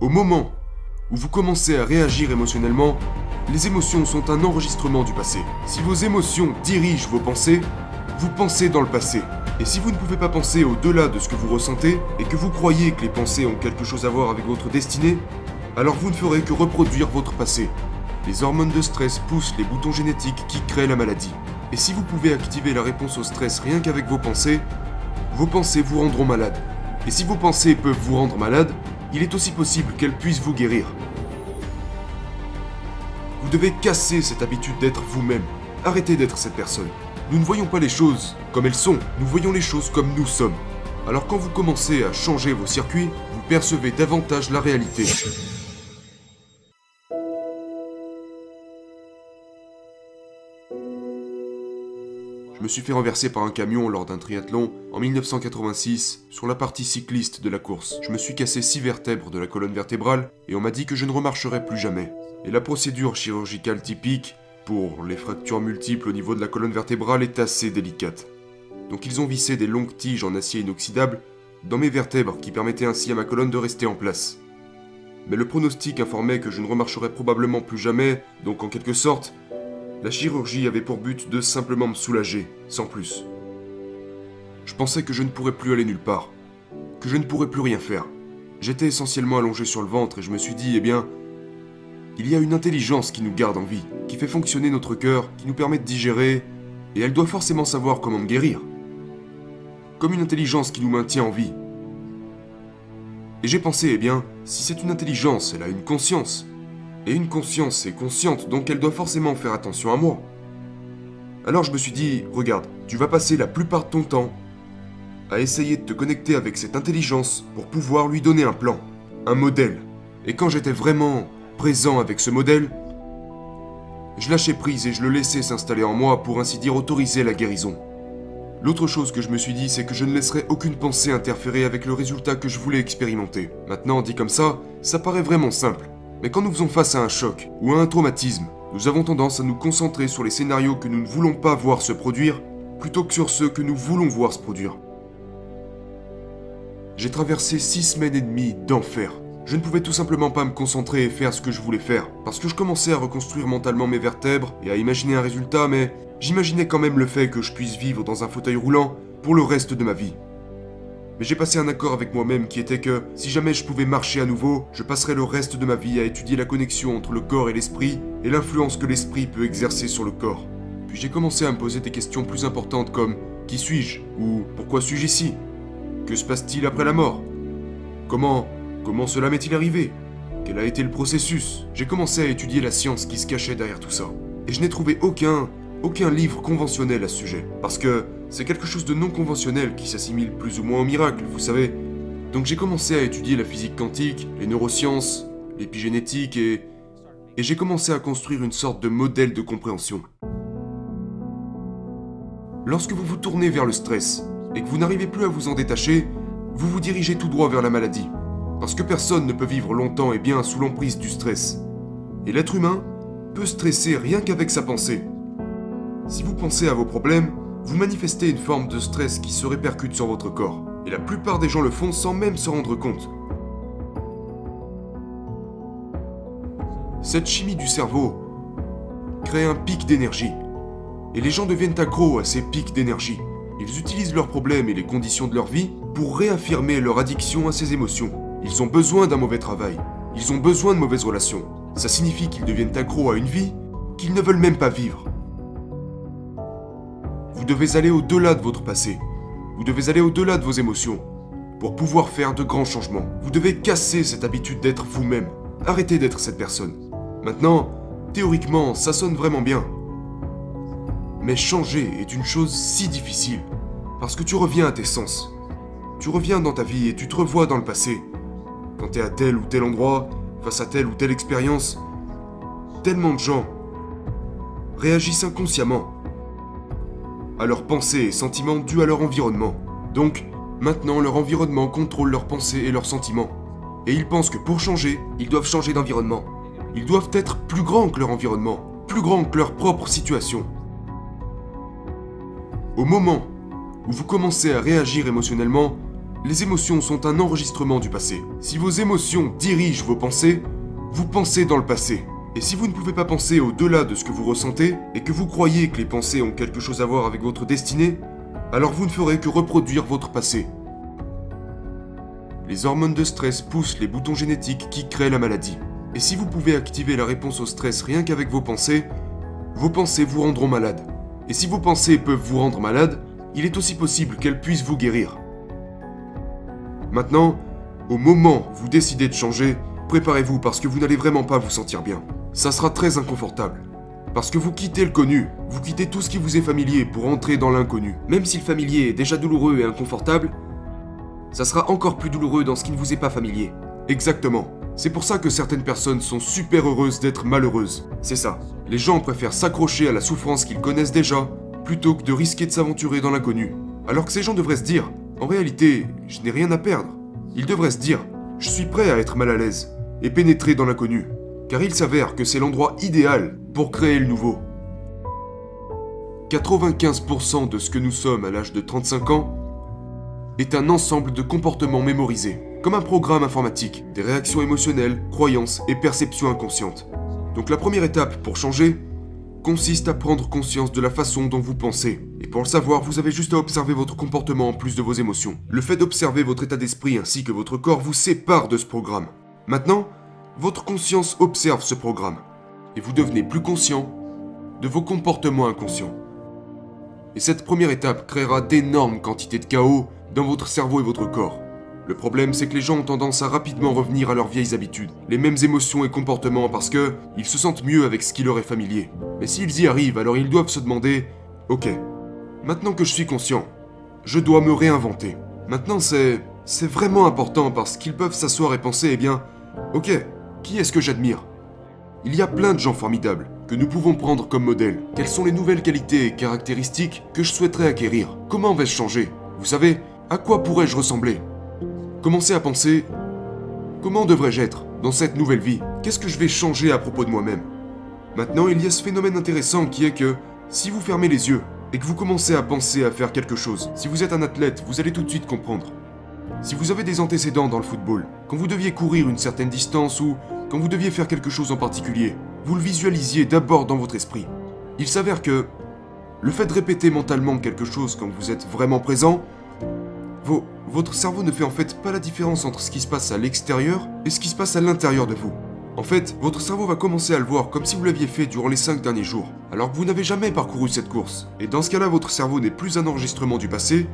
Au moment où vous commencez à réagir émotionnellement, les émotions sont un enregistrement du passé. Si vos émotions dirigent vos pensées, vous pensez dans le passé. Et si vous ne pouvez pas penser au-delà de ce que vous ressentez, et que vous croyez que les pensées ont quelque chose à voir avec votre destinée, alors vous ne ferez que reproduire votre passé. Les hormones de stress poussent les boutons génétiques qui créent la maladie. Et si vous pouvez activer la réponse au stress rien qu'avec vos pensées, vos pensées vous rendront malade. Et si vos pensées peuvent vous rendre malade, il est aussi possible qu'elles puissent vous guérir. Vous devez casser cette habitude d'être vous-même. Arrêtez d'être cette personne. Nous ne voyons pas les choses comme elles sont, nous voyons les choses comme nous sommes. Alors quand vous commencez à changer vos circuits, vous percevez davantage la réalité. Je me suis fait renverser par un camion lors d'un triathlon en 1986 sur la partie cycliste de la course. Je me suis cassé 6 vertèbres de la colonne vertébrale et on m'a dit que je ne remarcherais plus jamais. Et la procédure chirurgicale typique pour les fractures multiples au niveau de la colonne vertébrale est assez délicate. Donc ils ont vissé des longues tiges en acier inoxydable dans mes vertèbres qui permettaient ainsi à ma colonne de rester en place. Mais le pronostic informait que je ne remarcherais probablement plus jamais, donc en quelque sorte, la chirurgie avait pour but de simplement me soulager, sans plus. Je pensais que je ne pourrais plus aller nulle part, que je ne pourrais plus rien faire. J'étais essentiellement allongé sur le ventre et je me suis dit, eh bien, il y a une intelligence qui nous garde en vie, qui fait fonctionner notre cœur, qui nous permet de digérer, et elle doit forcément savoir comment me guérir. Comme une intelligence qui nous maintient en vie. Et j'ai pensé, eh bien, si c'est une intelligence, elle a une conscience, et une conscience est consciente, donc elle doit forcément faire attention à moi. Alors je me suis dit, regarde, tu vas passer la plupart de ton temps à essayer de te connecter avec cette intelligence pour pouvoir lui donner un plan, un modèle. Et quand j'étais vraiment présent avec ce modèle, je lâchais prise et je le laissais s'installer en moi pour ainsi dire autoriser la guérison. L'autre chose que je me suis dit, c'est que je ne laisserais aucune pensée interférer avec le résultat que je voulais expérimenter. Maintenant, dit comme ça, ça paraît vraiment simple. Mais quand nous faisons face à un choc ou à un traumatisme, nous avons tendance à nous concentrer sur les scénarios que nous ne voulons pas voir se produire plutôt que sur ceux que nous voulons voir se produire. J'ai traversé six semaines et demie d'enfer. Je ne pouvais tout simplement pas me concentrer et faire ce que je voulais faire, parce que je commençais à reconstruire mentalement mes vertèbres et à imaginer un résultat, mais j'imaginais quand même le fait que je puisse vivre dans un fauteuil roulant pour le reste de ma vie. Mais j'ai passé un accord avec moi-même qui était que si jamais je pouvais marcher à nouveau, je passerais le reste de ma vie à étudier la connexion entre le corps et l'esprit et l'influence que l'esprit peut exercer sur le corps. Puis j'ai commencé à me poser des questions plus importantes comme qui suis-je ou pourquoi suis-je ici? Que se passe-t-il après la mort? Comment comment cela m'est-il arrivé? Quel a été le processus? J'ai commencé à étudier la science qui se cachait derrière tout ça. Et je n'ai trouvé aucun aucun livre conventionnel à ce sujet parce que c'est quelque chose de non conventionnel qui s'assimile plus ou moins au miracle, vous savez. Donc j'ai commencé à étudier la physique quantique, les neurosciences, l'épigénétique et... Et j'ai commencé à construire une sorte de modèle de compréhension. Lorsque vous vous tournez vers le stress et que vous n'arrivez plus à vous en détacher, vous vous dirigez tout droit vers la maladie. Parce que personne ne peut vivre longtemps et bien sous l'emprise du stress. Et l'être humain peut stresser rien qu'avec sa pensée. Si vous pensez à vos problèmes, vous manifestez une forme de stress qui se répercute sur votre corps. Et la plupart des gens le font sans même se rendre compte. Cette chimie du cerveau crée un pic d'énergie. Et les gens deviennent accros à ces pics d'énergie. Ils utilisent leurs problèmes et les conditions de leur vie pour réaffirmer leur addiction à ces émotions. Ils ont besoin d'un mauvais travail. Ils ont besoin de mauvaises relations. Ça signifie qu'ils deviennent accros à une vie qu'ils ne veulent même pas vivre. Vous devez aller au-delà de votre passé. Vous devez aller au-delà de vos émotions pour pouvoir faire de grands changements. Vous devez casser cette habitude d'être vous-même. Arrêtez d'être cette personne. Maintenant, théoriquement, ça sonne vraiment bien. Mais changer est une chose si difficile. Parce que tu reviens à tes sens. Tu reviens dans ta vie et tu te revois dans le passé. Quand tu es à tel ou tel endroit, face à telle ou telle expérience, tellement de gens réagissent inconsciemment à leurs pensées et sentiments dus à leur environnement. Donc, maintenant leur environnement contrôle leurs pensées et leurs sentiments. Et ils pensent que pour changer, ils doivent changer d'environnement. Ils doivent être plus grands que leur environnement, plus grands que leur propre situation. Au moment où vous commencez à réagir émotionnellement, Les émotions sont un enregistrement du passé. Si vos émotions dirigent vos pensées, vous pensez dans le passé. Et si vous ne pouvez pas penser au-delà de ce que vous ressentez, et que vous croyez que les pensées ont quelque chose à voir avec votre destinée, alors vous ne ferez que reproduire votre passé. Les hormones de stress poussent les boutons génétiques qui créent la maladie. Et si vous pouvez activer la réponse au stress rien qu'avec vos pensées, vos pensées vous rendront malade. Et si vos pensées peuvent vous rendre malade, il est aussi possible qu'elles puissent vous guérir. Maintenant, au moment où vous décidez de changer, préparez-vous parce que vous n'allez vraiment pas vous sentir bien. Ça sera très inconfortable. Parce que vous quittez le connu, vous quittez tout ce qui vous est familier pour entrer dans l'inconnu. Même si le familier est déjà douloureux et inconfortable, ça sera encore plus douloureux dans ce qui ne vous est pas familier. Exactement. C'est pour ça que certaines personnes sont super heureuses d'être malheureuses. C'est ça. Les gens préfèrent s'accrocher à la souffrance qu'ils connaissent déjà, plutôt que de risquer de s'aventurer dans l'inconnu. Alors que ces gens devraient se dire, en réalité, je n'ai rien à perdre. Ils devraient se dire, je suis prêt à être mal à l'aise et pénétrer dans l'inconnu. Car il s'avère que c'est l'endroit idéal pour créer le nouveau. 95% de ce que nous sommes à l'âge de 35 ans est un ensemble de comportements mémorisés, comme un programme informatique, des réactions émotionnelles, croyances et perceptions inconscientes. Donc la première étape pour changer consiste à prendre conscience de la façon dont vous pensez. Et pour le savoir, vous avez juste à observer votre comportement en plus de vos émotions. Le fait d'observer votre état d'esprit ainsi que votre corps vous sépare de ce programme. Maintenant, votre conscience observe ce programme. Et vous devenez plus conscient de vos comportements inconscients. Et cette première étape créera d'énormes quantités de chaos dans votre cerveau et votre corps. Le problème, c'est que les gens ont tendance à rapidement revenir à leurs vieilles habitudes, les mêmes émotions et comportements parce que ils se sentent mieux avec ce qui leur est familier. Mais s'ils y arrivent, alors ils doivent se demander Ok, maintenant que je suis conscient, je dois me réinventer. Maintenant, c'est. C'est vraiment important parce qu'ils peuvent s'asseoir et penser Eh bien, ok, qui est-ce que j'admire? Il y a plein de gens formidables que nous pouvons prendre comme modèle. Quelles sont les nouvelles qualités et caractéristiques que je souhaiterais acquérir? Comment vais-je changer? Vous savez, à quoi pourrais-je ressembler? Commencez à penser comment devrais-je être dans cette nouvelle vie? Qu'est-ce que je vais changer à propos de moi-même? Maintenant, il y a ce phénomène intéressant qui est que si vous fermez les yeux et que vous commencez à penser à faire quelque chose, si vous êtes un athlète, vous allez tout de suite comprendre. Si vous avez des antécédents dans le football, quand vous deviez courir une certaine distance ou quand vous deviez faire quelque chose en particulier, vous le visualisiez d'abord dans votre esprit. Il s'avère que le fait de répéter mentalement quelque chose quand vous êtes vraiment présent votre cerveau ne fait en fait pas la différence entre ce qui se passe à l'extérieur et ce qui se passe à l'intérieur de vous. En fait, votre cerveau va commencer à le voir comme si vous l'aviez fait durant les 5 derniers jours, alors que vous n'avez jamais parcouru cette course. Et dans ce cas-là, votre cerveau n'est plus un enregistrement du passé,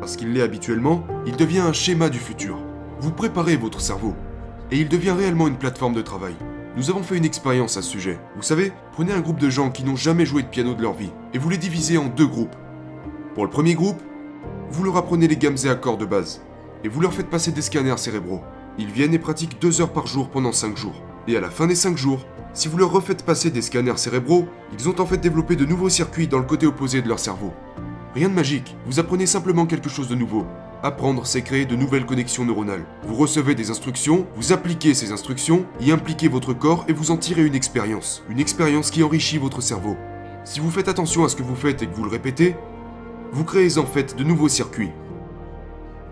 parce qu'il l'est habituellement, il devient un schéma du futur. Vous préparez votre cerveau, et il devient réellement une plateforme de travail. Nous avons fait une expérience à ce sujet. Vous savez, prenez un groupe de gens qui n'ont jamais joué de piano de leur vie, et vous les divisez en deux groupes. Pour le premier groupe, vous leur apprenez les gammes et accords de base, et vous leur faites passer des scanners cérébraux. Ils viennent et pratiquent 2 heures par jour pendant 5 jours. Et à la fin des 5 jours, si vous leur refaites passer des scanners cérébraux, ils ont en fait développé de nouveaux circuits dans le côté opposé de leur cerveau. Rien de magique, vous apprenez simplement quelque chose de nouveau. Apprendre, c'est créer de nouvelles connexions neuronales. Vous recevez des instructions, vous appliquez ces instructions, y impliquez votre corps et vous en tirez une expérience. Une expérience qui enrichit votre cerveau. Si vous faites attention à ce que vous faites et que vous le répétez, vous créez en fait de nouveaux circuits.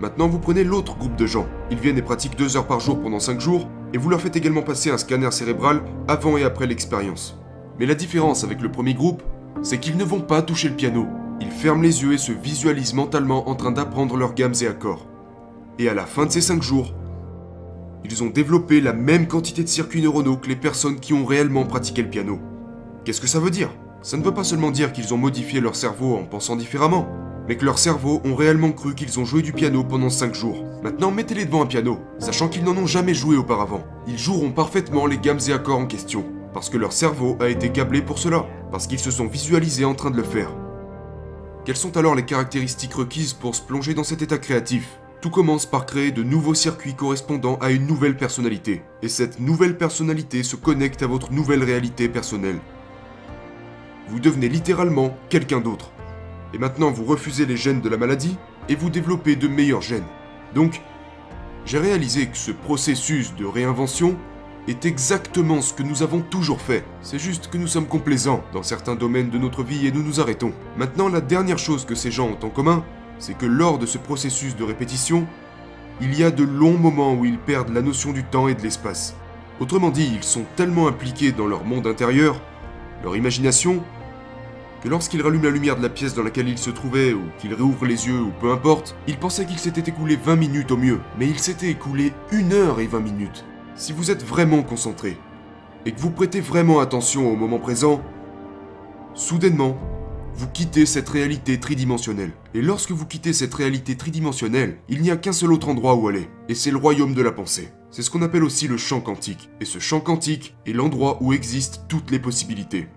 Maintenant, vous prenez l'autre groupe de gens. Ils viennent et pratiquent 2 heures par jour pendant 5 jours, et vous leur faites également passer un scanner cérébral avant et après l'expérience. Mais la différence avec le premier groupe, c'est qu'ils ne vont pas toucher le piano. Ils ferment les yeux et se visualisent mentalement en train d'apprendre leurs gammes et accords. Et à la fin de ces 5 jours, ils ont développé la même quantité de circuits neuronaux que les personnes qui ont réellement pratiqué le piano. Qu'est-ce que ça veut dire? Ça ne veut pas seulement dire qu'ils ont modifié leur cerveau en pensant différemment, mais que leurs cerveaux ont réellement cru qu'ils ont joué du piano pendant 5 jours. Maintenant, mettez-les devant un piano, sachant qu'ils n'en ont jamais joué auparavant. Ils joueront parfaitement les gammes et accords en question, parce que leur cerveau a été câblé pour cela, parce qu'ils se sont visualisés en train de le faire. Quelles sont alors les caractéristiques requises pour se plonger dans cet état créatif? Tout commence par créer de nouveaux circuits correspondant à une nouvelle personnalité, et cette nouvelle personnalité se connecte à votre nouvelle réalité personnelle vous devenez littéralement quelqu'un d'autre. Et maintenant, vous refusez les gènes de la maladie et vous développez de meilleurs gènes. Donc, j'ai réalisé que ce processus de réinvention est exactement ce que nous avons toujours fait. C'est juste que nous sommes complaisants dans certains domaines de notre vie et nous nous arrêtons. Maintenant, la dernière chose que ces gens ont en commun, c'est que lors de ce processus de répétition, il y a de longs moments où ils perdent la notion du temps et de l'espace. Autrement dit, ils sont tellement impliqués dans leur monde intérieur, leur imagination, que lorsqu'ils rallument la lumière de la pièce dans laquelle ils se trouvaient, ou qu'ils réouvrent les yeux, ou peu importe, ils pensaient qu'il s'était écoulé 20 minutes au mieux, mais il s'était écoulé 1 heure et 20 minutes. Si vous êtes vraiment concentré, et que vous prêtez vraiment attention au moment présent, soudainement, vous quittez cette réalité tridimensionnelle. Et lorsque vous quittez cette réalité tridimensionnelle, il n'y a qu'un seul autre endroit où aller, et c'est le royaume de la pensée. C'est ce qu'on appelle aussi le champ quantique. Et ce champ quantique est l'endroit où existent toutes les possibilités.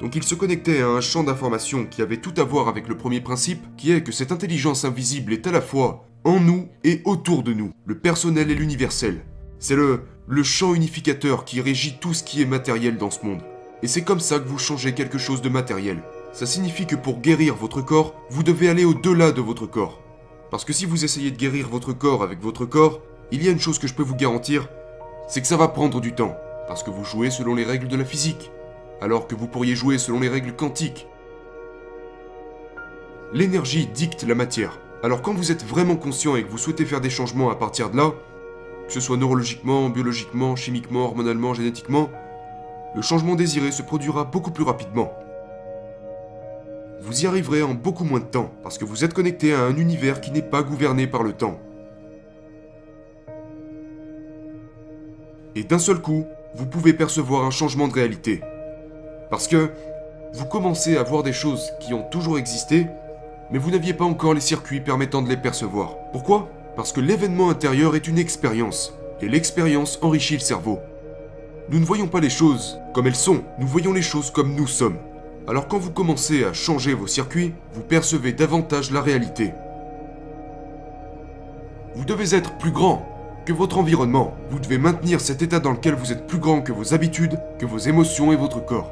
Donc il se connectait à un champ d'information qui avait tout à voir avec le premier principe, qui est que cette intelligence invisible est à la fois en nous et autour de nous, le personnel et l'universel. C'est le, champ unificateur qui régit tout ce qui est matériel dans ce monde. Et c'est comme ça que vous changez quelque chose de matériel. Ça signifie que pour guérir votre corps, vous devez aller au-delà de votre corps. Parce que si vous essayez de guérir votre corps avec votre corps, il y a une chose que je peux vous garantir, c'est que ça va prendre du temps. Parce que vous jouez selon les règles de la physique, alors que vous pourriez jouer selon les règles quantiques. L'énergie dicte la matière. Alors quand vous êtes vraiment conscient et que vous souhaitez faire des changements à partir de là, que ce soit neurologiquement, biologiquement, chimiquement, hormonalement, génétiquement, le changement désiré se produira beaucoup plus rapidement vous y arriverez en beaucoup moins de temps, parce que vous êtes connecté à un univers qui n'est pas gouverné par le temps. Et d'un seul coup, vous pouvez percevoir un changement de réalité. Parce que vous commencez à voir des choses qui ont toujours existé, mais vous n'aviez pas encore les circuits permettant de les percevoir. Pourquoi? Parce que l'événement intérieur est une expérience, et l'expérience enrichit le cerveau. Nous ne voyons pas les choses comme elles sont, nous voyons les choses comme nous sommes. Alors quand vous commencez à changer vos circuits, vous percevez davantage la réalité. Vous devez être plus grand que votre environnement. Vous devez maintenir cet état dans lequel vous êtes plus grand que vos habitudes, que vos émotions et votre corps.